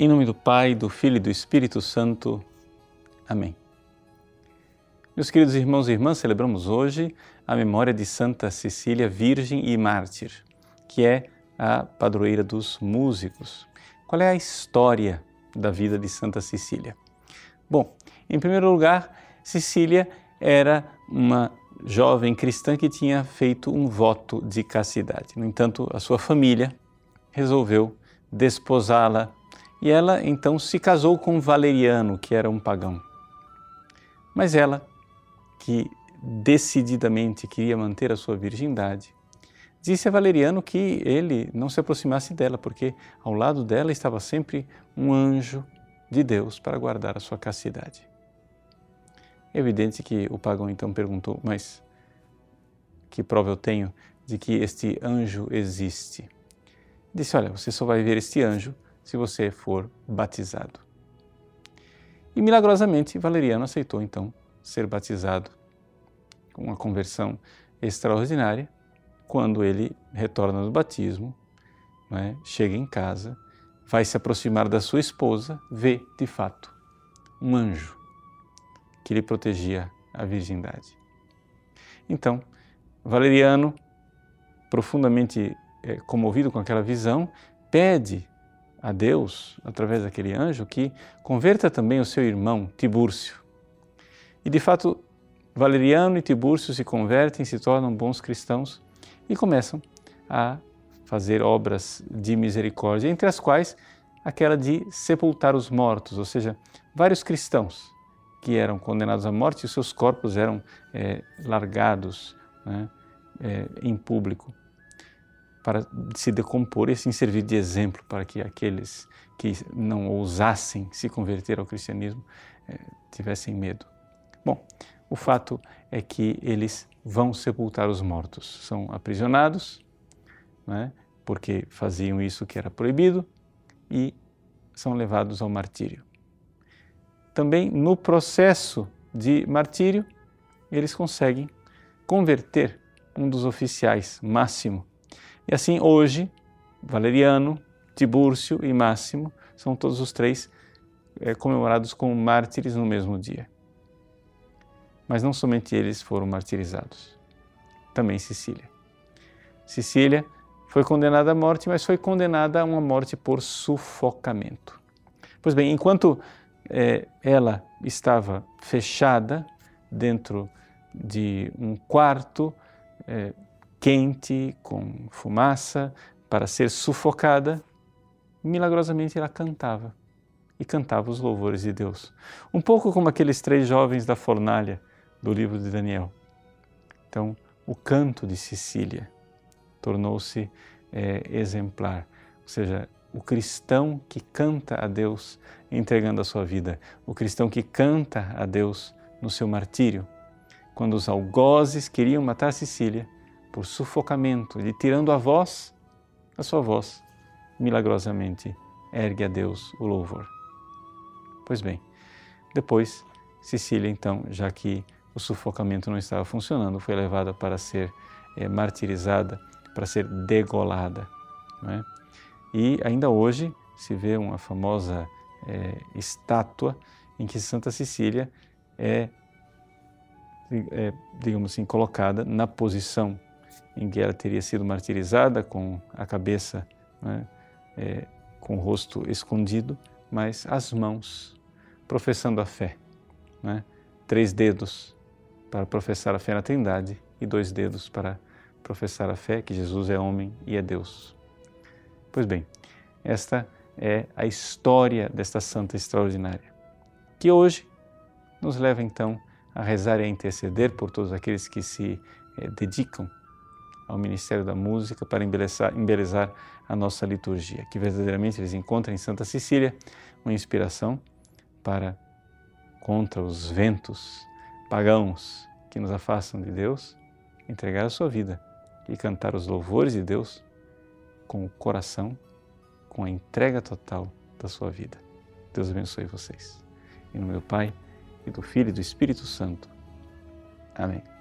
Em nome do Pai, do Filho e do Espírito Santo. Amém. Meus queridos irmãos e irmãs, celebramos hoje a memória de Santa Cecília, Virgem e Mártir, que é a padroeira dos músicos. Qual é a história da vida de Santa Cecília? Bom, em primeiro lugar, Cecília era uma jovem cristã que tinha feito um voto de castidade. No entanto, a sua família resolveu desposá-la e ela então se casou com Valeriano, que era um pagão. Mas ela, que decididamente queria manter a sua virgindade, disse a Valeriano que ele não se aproximasse dela, porque ao lado dela estava sempre um anjo de Deus para guardar a sua castidade. É evidente que o pagão então perguntou: Mas que prova eu tenho de que este anjo existe? Disse: Olha, você só vai ver este anjo se você for batizado. E milagrosamente, Valeriano aceitou então ser batizado com uma conversão extraordinária. Quando ele retorna do batismo, né, chega em casa, vai se aproximar da sua esposa, vê de fato um anjo que lhe protegia a virgindade. Então, Valeriano, profundamente é, comovido com aquela visão, pede a Deus, através daquele anjo, que converta também o seu irmão Tibúrcio. E de fato, Valeriano e Tibúrcio se convertem, se tornam bons cristãos e começam a fazer obras de misericórdia, entre as quais aquela de sepultar os mortos, ou seja, vários cristãos que eram condenados à morte e seus corpos eram é, largados né, é, em público para se decompor e assim servir de exemplo para que aqueles que não ousassem se converter ao cristianismo eh, tivessem medo. Bom, o fato é que eles vão sepultar os mortos. São aprisionados, né, porque faziam isso que era proibido, e são levados ao martírio. Também no processo de martírio, eles conseguem converter um dos oficiais, Máximo, e assim, hoje, Valeriano, Tibúrcio e Máximo são todos os três é, comemorados como mártires no mesmo dia. Mas não somente eles foram martirizados, também Cecília. Cecília foi condenada à morte, mas foi condenada a uma morte por sufocamento. Pois bem, enquanto é, ela estava fechada dentro de um quarto, é, quente, com fumaça, para ser sufocada, milagrosamente ela cantava e cantava os louvores de Deus. Um pouco como aqueles três jovens da fornalha do livro de Daniel. Então, o canto de Cecília tornou-se é, exemplar, ou seja, o cristão que canta a Deus entregando a sua vida, o cristão que canta a Deus no seu martírio. Quando os algozes queriam matar Cecília, por sufocamento, lhe tirando a voz, a sua voz, milagrosamente ergue a Deus o louvor. Pois bem, depois Cecília, então, já que o sufocamento não estava funcionando, foi levada para ser é, martirizada, para ser degolada. É? E ainda hoje se vê uma famosa é, estátua em que Santa Cecília é, é, digamos assim, colocada na posição em que ela teria sido martirizada com a cabeça, né, é, com o rosto escondido, mas as mãos professando a fé. Né? Três dedos para professar a fé na Trindade e dois dedos para professar a fé que Jesus é homem e é Deus. Pois bem, esta é a história desta santa extraordinária, que hoje nos leva então a rezar e a interceder por todos aqueles que se é, dedicam ao Ministério da Música para embelezar, embelezar a nossa liturgia. Que verdadeiramente eles encontrem em Santa Cecília uma inspiração para, contra os ventos pagãos que nos afastam de Deus, entregar a sua vida e cantar os louvores de Deus com o coração, com a entrega total da sua vida. Deus abençoe vocês. Em nome do Pai, e do Filho e do Espírito Santo. Amém.